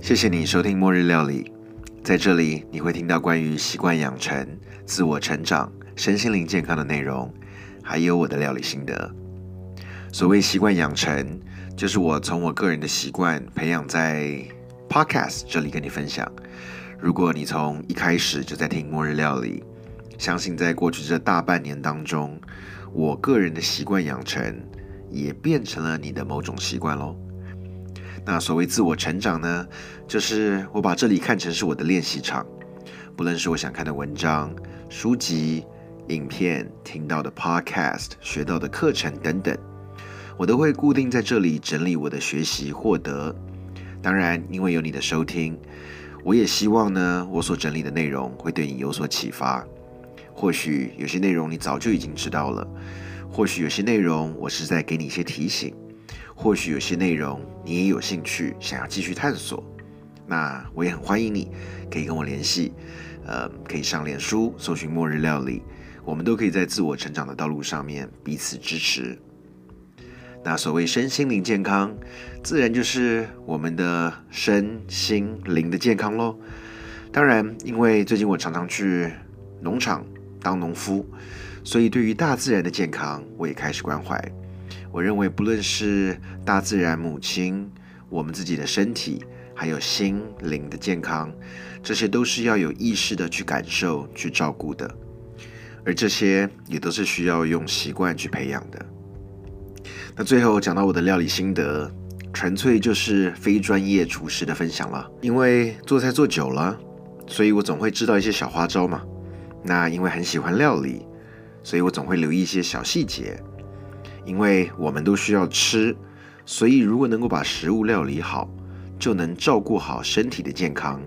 谢谢你收听《末日料理》，在这里你会听到关于习惯养成、自我成长、身心灵健康的内容，还有我的料理心得。所谓习惯养成，就是我从我个人的习惯培养在 Podcast 这里跟你分享。如果你从一开始就在听《末日料理》，相信在过去这大半年当中，我个人的习惯养成也变成了你的某种习惯喽。那所谓自我成长呢，就是我把这里看成是我的练习场，不论是我想看的文章、书籍、影片、听到的 Podcast、学到的课程等等，我都会固定在这里整理我的学习获得。当然，因为有你的收听，我也希望呢，我所整理的内容会对你有所启发。或许有些内容你早就已经知道了，或许有些内容我是在给你一些提醒。或许有些内容你也有兴趣，想要继续探索，那我也很欢迎你，可以跟我联系，呃，可以上脸书搜寻“末日料理”，我们都可以在自我成长的道路上面彼此支持。那所谓身心灵健康，自然就是我们的身心灵的健康喽。当然，因为最近我常常去农场当农夫，所以对于大自然的健康，我也开始关怀。我认为，不论是大自然、母亲、我们自己的身体，还有心灵的健康，这些都是要有意识的去感受、去照顾的。而这些也都是需要用习惯去培养的。那最后讲到我的料理心得，纯粹就是非专业厨师的分享了。因为做菜做久了，所以我总会知道一些小花招嘛。那因为很喜欢料理，所以我总会留意一些小细节。因为我们都需要吃，所以如果能够把食物料理好，就能照顾好身体的健康，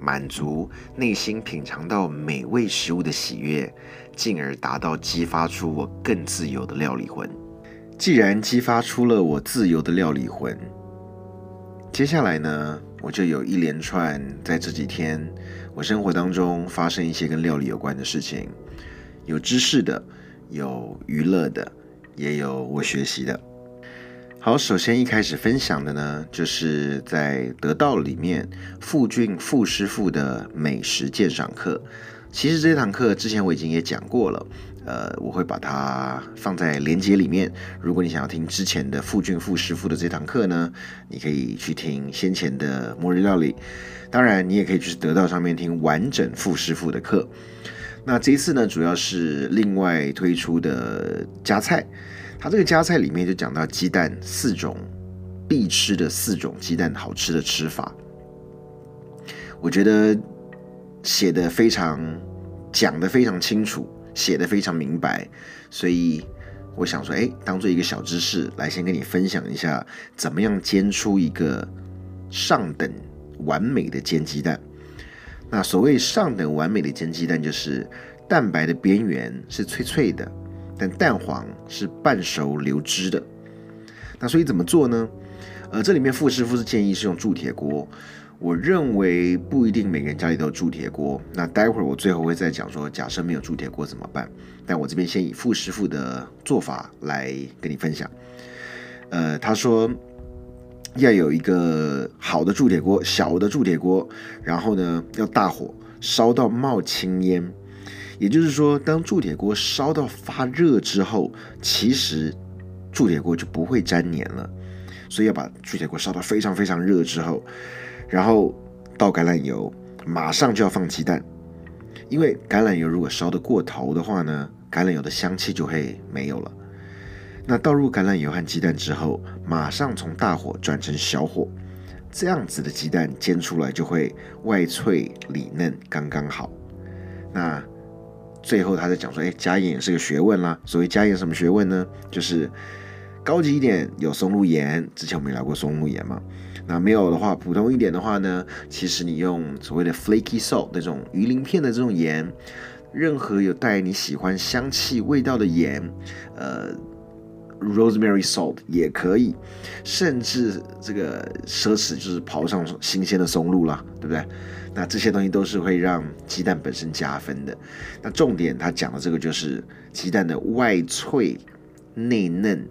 满足内心品尝到美味食物的喜悦，进而达到激发出我更自由的料理魂。既然激发出了我自由的料理魂，接下来呢，我就有一连串在这几天我生活当中发生一些跟料理有关的事情，有知识的，有娱乐的。也有我学习的。好，首先一开始分享的呢，就是在得道里面傅俊傅师傅的美食鉴赏课。其实这堂课之前我已经也讲过了，呃，我会把它放在连接里面。如果你想要听之前的傅俊傅师傅的这堂课呢，你可以去听先前的末日料理。当然，你也可以去得道上面听完整傅师傅的课。那这一次呢，主要是另外推出的加菜，它这个加菜里面就讲到鸡蛋四种必吃的四种鸡蛋好吃的吃法，我觉得写的非常讲的非常清楚，写的非常明白，所以我想说，哎，当做一个小知识来先跟你分享一下，怎么样煎出一个上等完美的煎鸡蛋。那所谓上等完美的煎鸡蛋，就是蛋白的边缘是脆脆的，但蛋黄是半熟流汁的。那所以怎么做呢？呃，这里面傅师傅是建议是用铸铁锅，我认为不一定每个人家里都有铸铁锅。那待会儿我最后会再讲说，假设没有铸铁锅怎么办？但我这边先以傅师傅的做法来跟你分享。呃，他说。要有一个好的铸铁锅，小的铸铁锅，然后呢，要大火烧到冒青烟，也就是说，当铸铁锅烧到发热之后，其实铸铁锅就不会粘黏了。所以要把铸铁锅烧到非常非常热之后，然后倒橄榄油，马上就要放鸡蛋，因为橄榄油如果烧得过头的话呢，橄榄油的香气就会没有了。那倒入橄榄油和鸡蛋之后，马上从大火转成小火，这样子的鸡蛋煎出来就会外脆里嫩，刚刚好。那最后他在讲说，哎，加盐也是个学问啦。所谓加盐什么学问呢？就是高级一点有松露盐，之前我们聊过松露盐嘛。那没有的话，普通一点的话呢，其实你用所谓的 flaky salt 那种鱼鳞片的这种盐，任何有带你喜欢香气味道的盐，呃。Rosemary salt 也可以，甚至这个奢侈就是刨上新鲜的松露啦，对不对？那这些东西都是会让鸡蛋本身加分的。那重点他讲的这个就是鸡蛋的外脆内嫩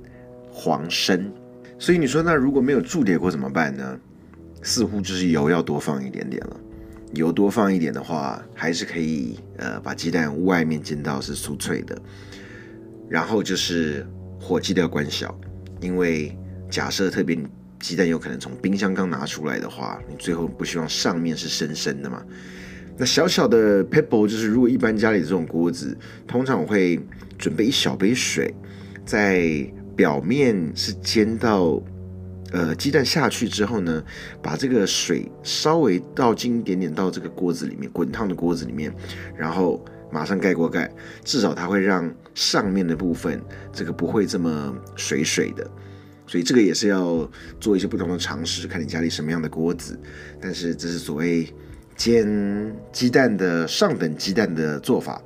黄深。所以你说那如果没有铸铁锅怎么办呢？似乎就是油要多放一点点了。油多放一点的话，还是可以呃把鸡蛋外面煎到是酥脆的。然后就是火记得要关小，因为假设特别鸡蛋有可能从冰箱刚拿出来的话，你最后不希望上面是生生的嘛。那小小的 pebble 就是如果一般家里这种锅子，通常我会准备一小杯水，在表面是煎到。呃，鸡蛋下去之后呢，把这个水稍微倒进一点点到这个锅子里面，滚烫的锅子里面，然后马上盖锅盖，至少它会让上面的部分这个不会这么水水的。所以这个也是要做一些不同的尝试，看你家里什么样的锅子。但是这是所谓煎鸡蛋的上等鸡蛋的做法。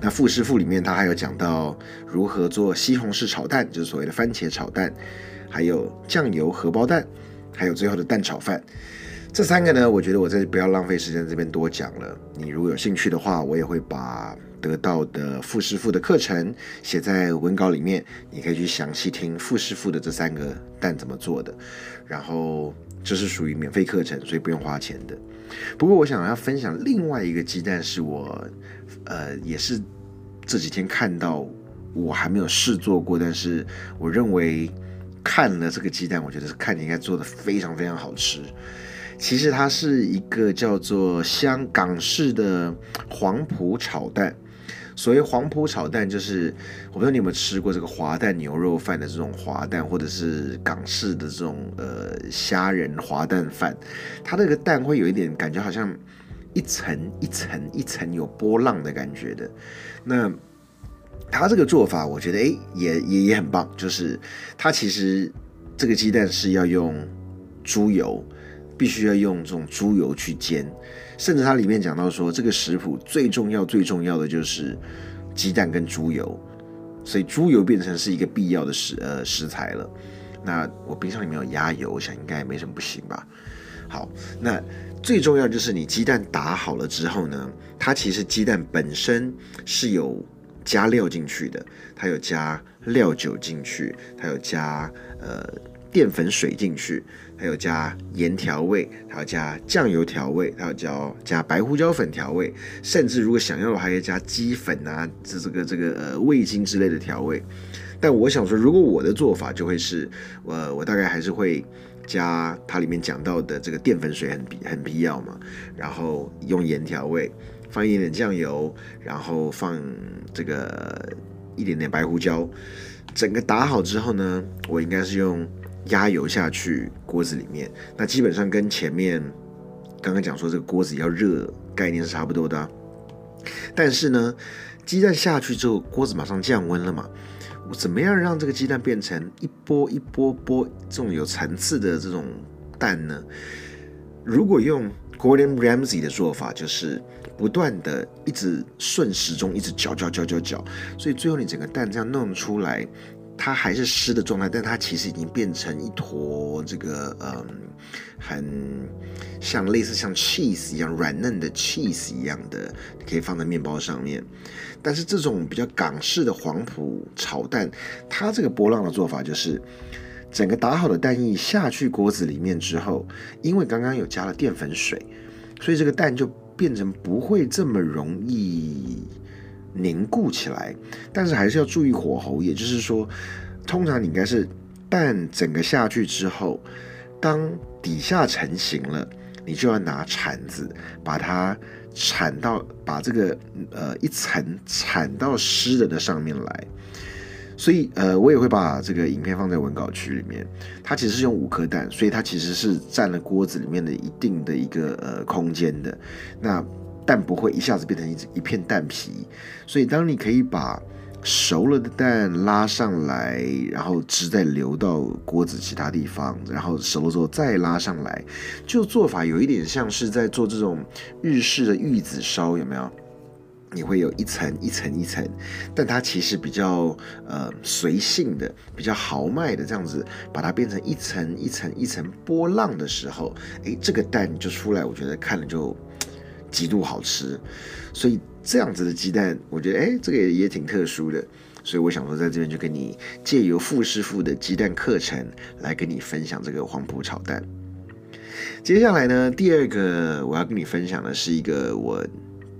那傅师傅里面他还有讲到如何做西红柿炒蛋，就是所谓的番茄炒蛋。还有酱油荷包蛋，还有最后的蛋炒饭，这三个呢，我觉得我这不要浪费时间这边多讲了。你如果有兴趣的话，我也会把得到的傅师傅的课程写在文稿里面，你可以去详细听傅师傅的这三个蛋怎么做的。然后这是属于免费课程，所以不用花钱的。不过我想要分享另外一个鸡蛋，是我呃也是这几天看到，我还没有试做过，但是我认为。看了这个鸡蛋，我觉得是看你应该做的非常非常好吃。其实它是一个叫做香港式的黄埔炒蛋。所谓黄埔炒蛋，就是我不知道你有没有吃过这个滑蛋牛肉饭的这种滑蛋，或者是港式的这种呃虾仁滑蛋饭。它那个蛋会有一点感觉，好像一层一层一层有波浪的感觉的。那它这个做法，我觉得哎，也也也很棒。就是它其实这个鸡蛋是要用猪油，必须要用这种猪油去煎。甚至它里面讲到说，这个食谱最重要最重要的就是鸡蛋跟猪油，所以猪油变成是一个必要的食呃食材了。那我冰箱里面有鸭油，我想应该也没什么不行吧。好，那最重要就是你鸡蛋打好了之后呢，它其实鸡蛋本身是有。加料进去的，它有加料酒进去，它有加呃淀粉水进去，还有加盐调味，还有加酱油调味，还有加加白胡椒粉调味，甚至如果想要的话，还要加鸡粉啊，这这个这个呃味精之类的调味。但我想说，如果我的做法就会是，我我大概还是会加它里面讲到的这个淀粉水很必很必要嘛，然后用盐调味。放一点点酱油，然后放这个一点点白胡椒，整个打好之后呢，我应该是用压油下去锅子里面。那基本上跟前面刚刚讲说这个锅子要热概念是差不多的。但是呢，鸡蛋下去之后，锅子马上降温了嘛？我怎么样让这个鸡蛋变成一波一波波这种有层次的这种蛋呢？如果用 Gordon Ramsay 的做法，就是不断的一直顺时钟，一直搅搅搅搅搅，所以最后你整个蛋这样弄出来，它还是湿的状态，但它其实已经变成一坨这个嗯，很像类似像 cheese 一样软嫩的 cheese 一样的，可以放在面包上面。但是这种比较港式的黄埔炒蛋，它这个波浪的做法就是。整个打好的蛋液下去锅子里面之后，因为刚刚有加了淀粉水，所以这个蛋就变成不会这么容易凝固起来。但是还是要注意火候，也就是说，通常你应该是蛋整个下去之后，当底下成型了，你就要拿铲子把它铲到把这个呃一层铲到湿的的上面来。所以，呃，我也会把这个影片放在文稿区里面。它其实是用五颗蛋，所以它其实是占了锅子里面的一定的一个呃空间的。那蛋不会一下子变成一一片蛋皮，所以当你可以把熟了的蛋拉上来，然后汁再流到锅子其他地方，然后熟了之后再拉上来，就做法有一点像是在做这种日式的玉子烧，有没有？你会有一层一层一层，但它其实比较呃随性的，比较豪迈的这样子，把它变成一层一层一层波浪的时候，诶，这个蛋就出来，我觉得看了就极度好吃。所以这样子的鸡蛋，我觉得诶，这个也也挺特殊的。所以我想说，在这边就跟你借由傅师傅的鸡蛋课程来跟你分享这个黄埔炒蛋。接下来呢，第二个我要跟你分享的是一个我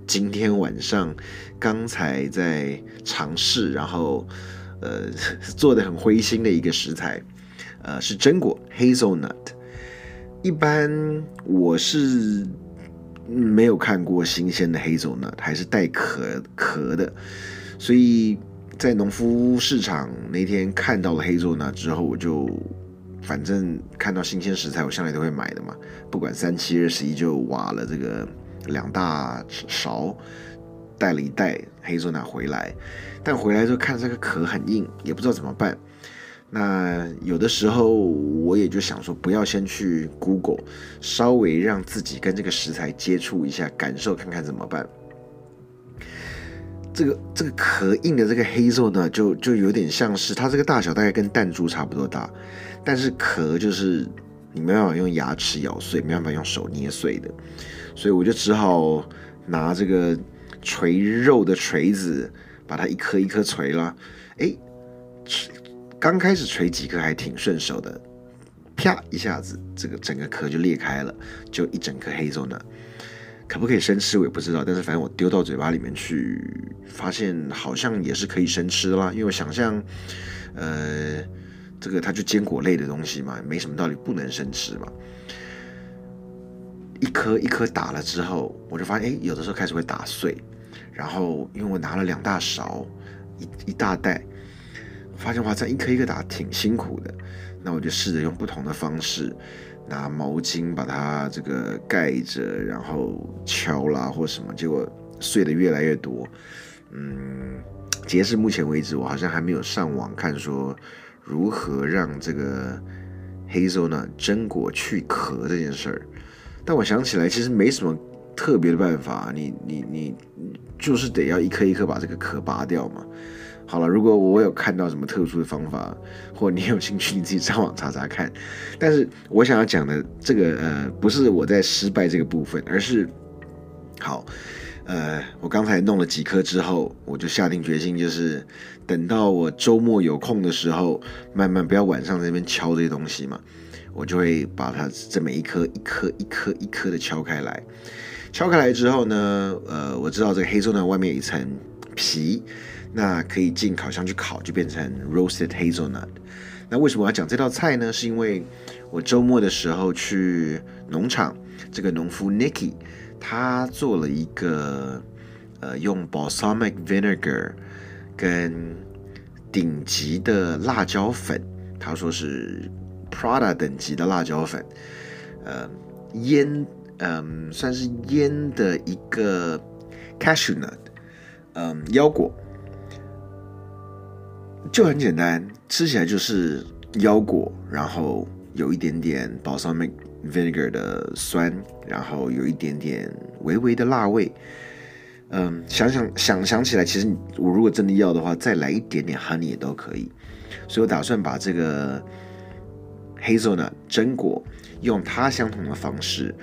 今天晚上刚才在尝试，然后呃做的很灰心的一个食材，呃是榛果 （hazelnut）。一般我是没有看过新鲜的 hazelnut，还是带壳壳的，所以在农夫市场那天看到了 hazelnut 之后，我就。反正看到新鲜食材，我向来都会买的嘛。不管三七二十一，就挖了这个两大勺，带了一袋黑松奶回来。但回来之后看这个壳很硬，也不知道怎么办。那有的时候我也就想说，不要先去 Google，稍微让自己跟这个食材接触一下，感受看看怎么办。这个这个壳硬的这个黑肉呢，就就有点像是它这个大小大概跟弹珠差不多大。但是壳就是你没办法用牙齿咬碎，没办法用手捏碎的，所以我就只好拿这个锤肉的锤子，把它一颗一颗锤了。哎，刚开始锤几颗还挺顺手的，啪一下子，这个整个壳就裂开了，就一整颗黑肉呢。可不可以生吃我也不知道，但是反正我丢到嘴巴里面去，发现好像也是可以生吃的啦。因为我想象，呃。这个它就坚果类的东西嘛，没什么道理不能生吃嘛。一颗一颗打了之后，我就发现，哎，有的时候开始会打碎。然后因为我拿了两大勺，一一大袋，发现哇，这一颗一颗打挺辛苦的。那我就试着用不同的方式，拿毛巾把它这个盖着，然后敲啦或什么，结果碎的越来越多。嗯，截至目前为止，我好像还没有上网看说。如何让这个黑松呢？榛果去壳这件事儿，但我想起来，其实没什么特别的办法，你你你就是得要一颗一颗把这个壳拔掉嘛。好了，如果我有看到什么特殊的方法，或你有兴趣，你自己上网查查看。但是我想要讲的这个呃，不是我在失败这个部分，而是好。呃，我刚才弄了几颗之后，我就下定决心，就是等到我周末有空的时候，慢慢不要晚上在那边敲这些东西嘛，我就会把它这每一颗一颗一颗一颗的敲开来。敲开来之后呢，呃，我知道这个黑松呢外面有一层皮，那可以进烤箱去烤，就变成 roasted hazelnut。那为什么我要讲这道菜呢？是因为我周末的时候去农场，这个农夫 Nicky。他做了一个，呃，用 balsamic vinegar 跟顶级的辣椒粉，他说是 Prada 等级的辣椒粉，呃，腌，嗯，算是腌的一个 cashew nut，嗯，腰果，就很简单，吃起来就是腰果，然后有一点点 balsamic。vinegar 的酸，然后有一点点微微的辣味。嗯，想想想想起来，其实我如果真的要的话，再来一点点 honey 也都可以。所以我打算把这个 hazel 呢，榛果，用它相同的方式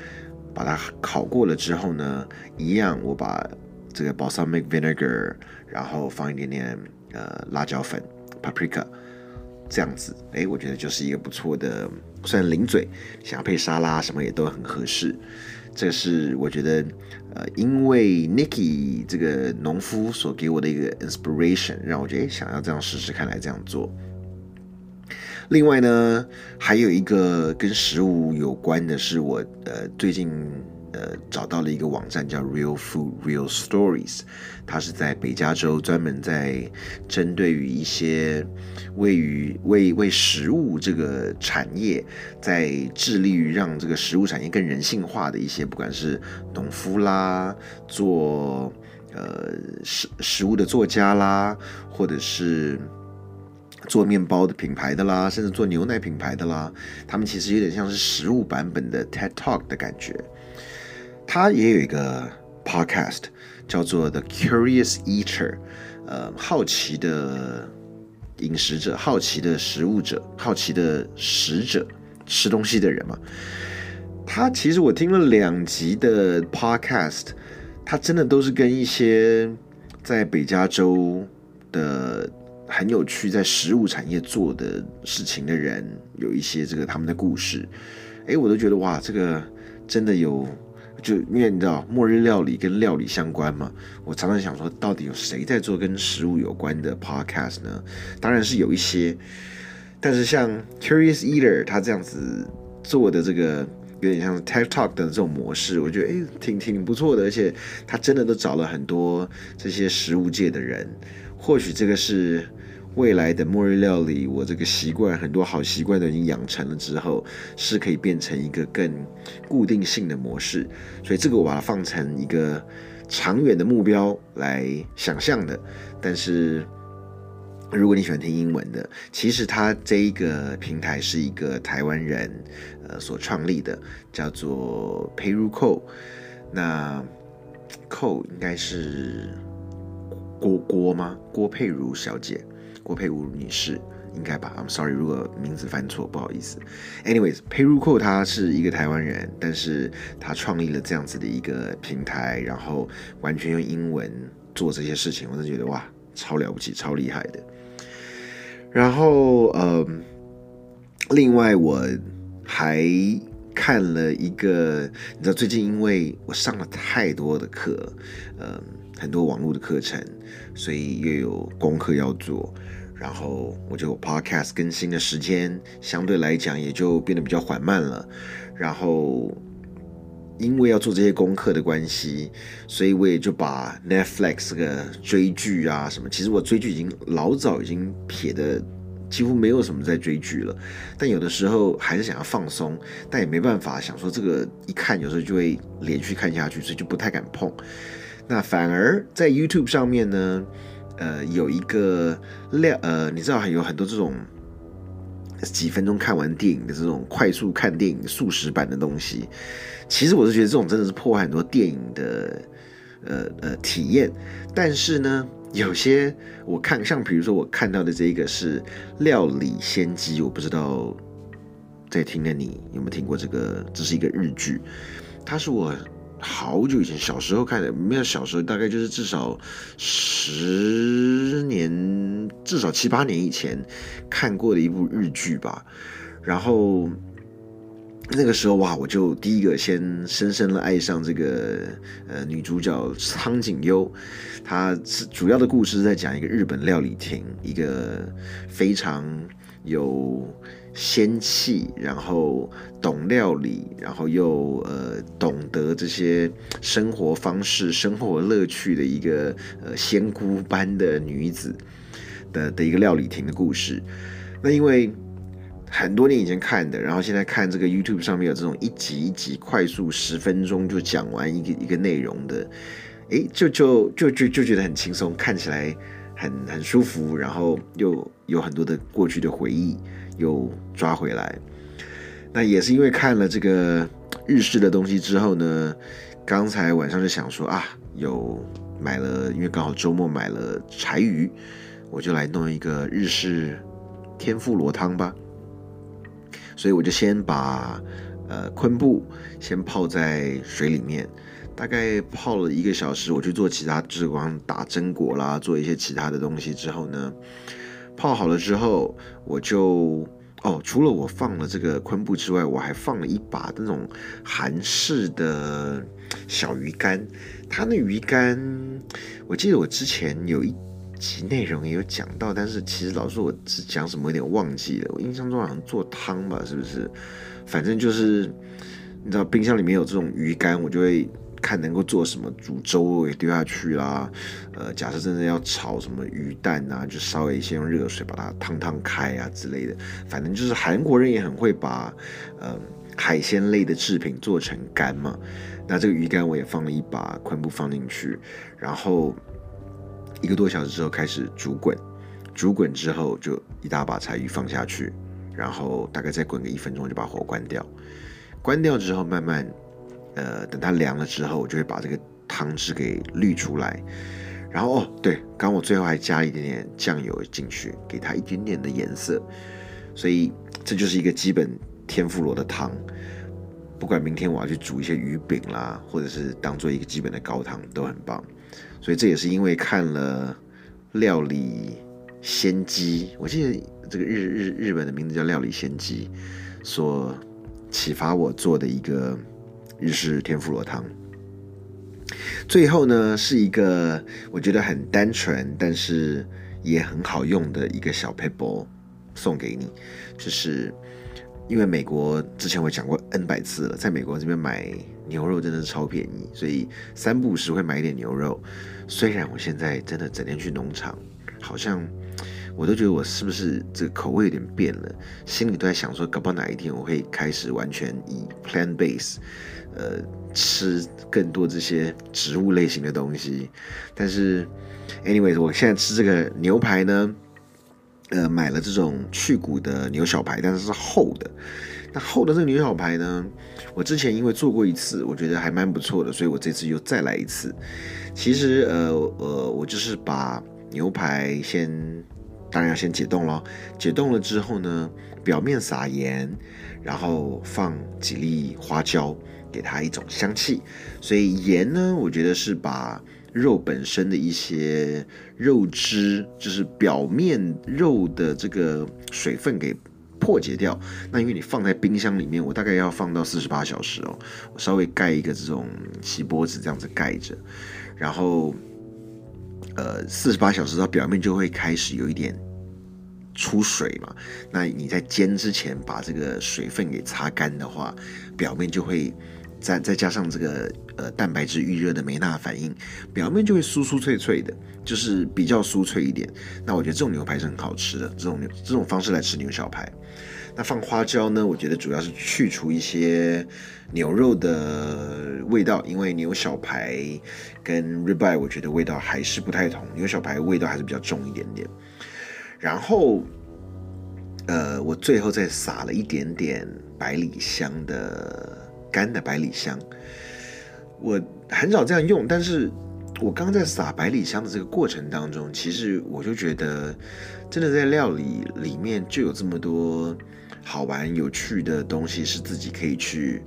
把它烤过了之后呢，一样我把这个 balsamic vinegar，然后放一点点呃辣椒粉 paprika。这样子，哎，我觉得就是一个不错的，算零嘴，想要配沙拉什么也都很合适。这是我觉得，呃，因为 Nicky 这个农夫所给我的一个 inspiration，让我觉得想要这样试试看来这样做。另外呢，还有一个跟食物有关的是，我呃最近。呃，找到了一个网站叫 Real Food Real Stories，它是在北加州专门在针对于一些位于为为食物这个产业，在致力于让这个食物产业更人性化的一些，不管是农夫啦，做呃食食物的作家啦，或者是做面包的品牌的啦，甚至做牛奶品牌的啦，他们其实有点像是食物版本的 TED Talk 的感觉。他也有一个 podcast 叫做 The Curious Eater，呃，好奇的饮食者，好奇的食物者，好奇的食者，吃东西的人嘛。他其实我听了两集的 podcast，他真的都是跟一些在北加州的很有趣，在食物产业做的事情的人，有一些这个他们的故事，哎，我都觉得哇，这个真的有，就因为你知道末日料理跟料理相关嘛，我常常想说，到底有谁在做跟食物有关的 podcast 呢？当然是有一些，但是像 Curious Eater 他这样子做的这个。有点像 TED Talk 的这种模式，我觉得诶挺挺不错的，而且他真的都找了很多这些食物界的人，或许这个是未来的末日料理，我这个习惯很多好习惯都已经养成了之后，是可以变成一个更固定性的模式，所以这个我把它放成一个长远的目标来想象的，但是。如果你喜欢听英文的，其实它这一个平台是一个台湾人呃所创立的，叫做佩如寇。那 Co 应该是郭郭吗？郭佩如小姐，郭佩如女士应该吧？I'm sorry，如果名字犯错，不好意思。Anyways，佩如寇她是一个台湾人，但是她创立了这样子的一个平台，然后完全用英文做这些事情，我真觉得哇，超了不起，超厉害的。然后，呃，另外我还看了一个，你知道，最近因为我上了太多的课，嗯，很多网络的课程，所以又有功课要做，然后我就 podcast 更新的时间相对来讲也就变得比较缓慢了，然后。因为要做这些功课的关系，所以我也就把 Netflix 这个追剧啊什么，其实我追剧已经老早已经撇的几乎没有什么在追剧了。但有的时候还是想要放松，但也没办法，想说这个一看有时候就会连续看下去，所以就不太敢碰。那反而在 YouTube 上面呢，呃，有一个量，呃，你知道还有很多这种。几分钟看完电影的这种快速看电影速食版的东西，其实我是觉得这种真的是破坏很多电影的呃呃体验。但是呢，有些我看像比如说我看到的这一个是《料理仙姬》，我不知道在听的你有没有听过这个？这是一个日剧，它是我。好久以前，小时候看的，没有小时候，大概就是至少十年，至少七八年以前看过的一部日剧吧。然后那个时候哇，我就第一个先深深的爱上这个呃女主角苍井优。她是主要的故事在讲一个日本料理厅，一个非常有。仙气，然后懂料理，然后又呃懂得这些生活方式、生活乐趣的一个呃仙姑般的女子的的一个料理亭的故事。那因为很多年以前看的，然后现在看这个 YouTube 上面有这种一集一集快速十分钟就讲完一个一个内容的，诶，就就就就就觉得很轻松，看起来很很舒服，然后又有很多的过去的回忆。又抓回来，那也是因为看了这个日式的东西之后呢，刚才晚上就想说啊，有买了，因为刚好周末买了柴鱼，我就来弄一个日式天妇罗汤吧。所以我就先把呃昆布先泡在水里面，大概泡了一个小时，我去做其他，就是光打榛果啦，做一些其他的东西之后呢。泡好了之后，我就哦，除了我放了这个昆布之外，我还放了一把那种韩式的小鱼干。它那鱼干，我记得我之前有一集内容也有讲到，但是其实老师我只讲什么有点忘记了。我印象中好像做汤吧，是不是？反正就是你知道冰箱里面有这种鱼干，我就会。看能够做什么，煮粥也丢下去啦。呃，假设真的要炒什么鱼蛋啊，就稍微先用热水把它烫烫开啊之类的。反正就是韩国人也很会把呃海鲜类的制品做成干嘛。那这个鱼干我也放了一把昆布放进去，然后一个多小时之后开始煮滚，煮滚之后就一大把柴鱼放下去，然后大概再滚个一分钟就把火关掉。关掉之后慢慢。呃，等它凉了之后，我就会把这个汤汁给滤出来。然后哦，对，刚我最后还加一点点酱油进去，给它一点点的颜色。所以这就是一个基本天妇罗的汤。不管明天我要去煮一些鱼饼啦，或者是当做一个基本的高汤，都很棒。所以这也是因为看了料理仙姬，我记得这个日日日本的名字叫料理仙姬，所启发我做的一个日式天妇罗汤。最后呢，是一个我觉得很单纯，但是也很好用的一个小 paper 送给你，就是因为美国之前我讲过 N 百次了，在美国这边买牛肉真的是超便宜，所以三不五时会买一点牛肉。虽然我现在真的整天去农场，好像我都觉得我是不是这个口味有点变了，心里都在想说，搞不好哪一天我会开始完全以 plant base，呃。吃更多这些植物类型的东西，但是，anyways，我现在吃这个牛排呢，呃，买了这种去骨的牛小排，但是是厚的。那厚的这个牛小排呢，我之前因为做过一次，我觉得还蛮不错的，所以我这次又再来一次。其实，呃呃，我就是把牛排先，当然要先解冻咯，解冻了之后呢，表面撒盐，然后放几粒花椒。给它一种香气，所以盐呢，我觉得是把肉本身的一些肉汁，就是表面肉的这个水分给破解掉。那因为你放在冰箱里面，我大概要放到四十八小时哦，我稍微盖一个这种锡箔纸这样子盖着，然后呃四十八小时它表面就会开始有一点。出水嘛？那你在煎之前把这个水分给擦干的话，表面就会再再加上这个呃蛋白质预热的梅纳反应，表面就会酥酥脆脆的，就是比较酥脆一点。那我觉得这种牛排是很好吃的，这种牛这种方式来吃牛小排。那放花椒呢？我觉得主要是去除一些牛肉的味道，因为牛小排跟 ribeye 我觉得味道还是不太同，牛小排味道还是比较重一点点。然后，呃，我最后再撒了一点点百里香的干的百里香。我很少这样用，但是我刚在撒百里香的这个过程当中，其实我就觉得，真的在料理里面就有这么多好玩有趣的东西，是自己可以去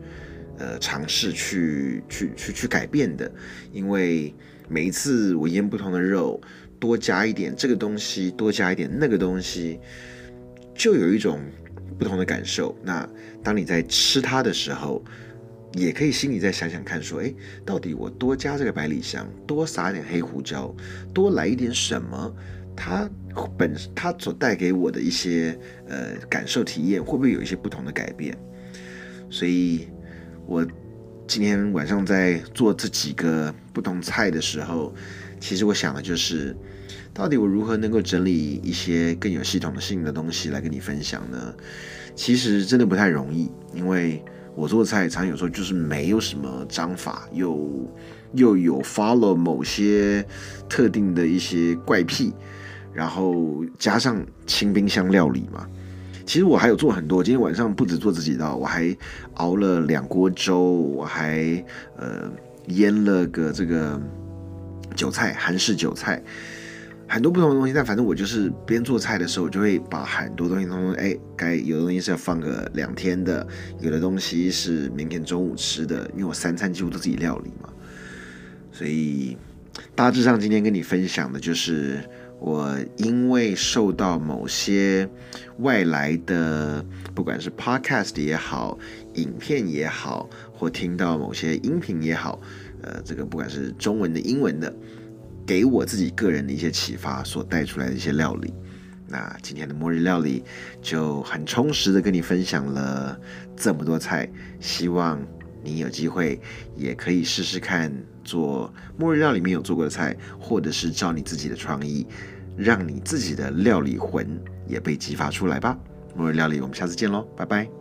呃尝试去去去去改变的。因为每一次我腌不同的肉。多加一点这个东西，多加一点那个东西，就有一种不同的感受。那当你在吃它的时候，也可以心里再想想看，说，哎，到底我多加这个百里香，多撒点黑胡椒，多来一点什么，它本它所带给我的一些呃感受体验，会不会有一些不同的改变？所以，我今天晚上在做这几个不同菜的时候。其实我想的就是，到底我如何能够整理一些更有系统性的东西来跟你分享呢？其实真的不太容易，因为我做菜常有时候就是没有什么章法，又又有 follow 某些特定的一些怪癖，然后加上清冰箱料理嘛。其实我还有做很多，今天晚上不止做这几道，我还熬了两锅粥，我还呃腌了个这个。韭菜，韩式韭菜，很多不同的东西。但反正我就是边做菜的时候，我就会把很多东西通通哎，该有的东西是要放个两天的，有的东西是明天中午吃的，因为我三餐几乎都自己料理嘛。所以大致上今天跟你分享的就是，我因为受到某些外来的，不管是 podcast 也好，影片也好，或听到某些音频也好。呃，这个不管是中文的、英文的，给我自己个人的一些启发所带出来的一些料理，那今天的末日料理就很充实的跟你分享了这么多菜，希望你有机会也可以试试看做末日料理没有做过的菜，或者是照你自己的创意，让你自己的料理魂也被激发出来吧。末日料理，我们下次见喽，拜拜。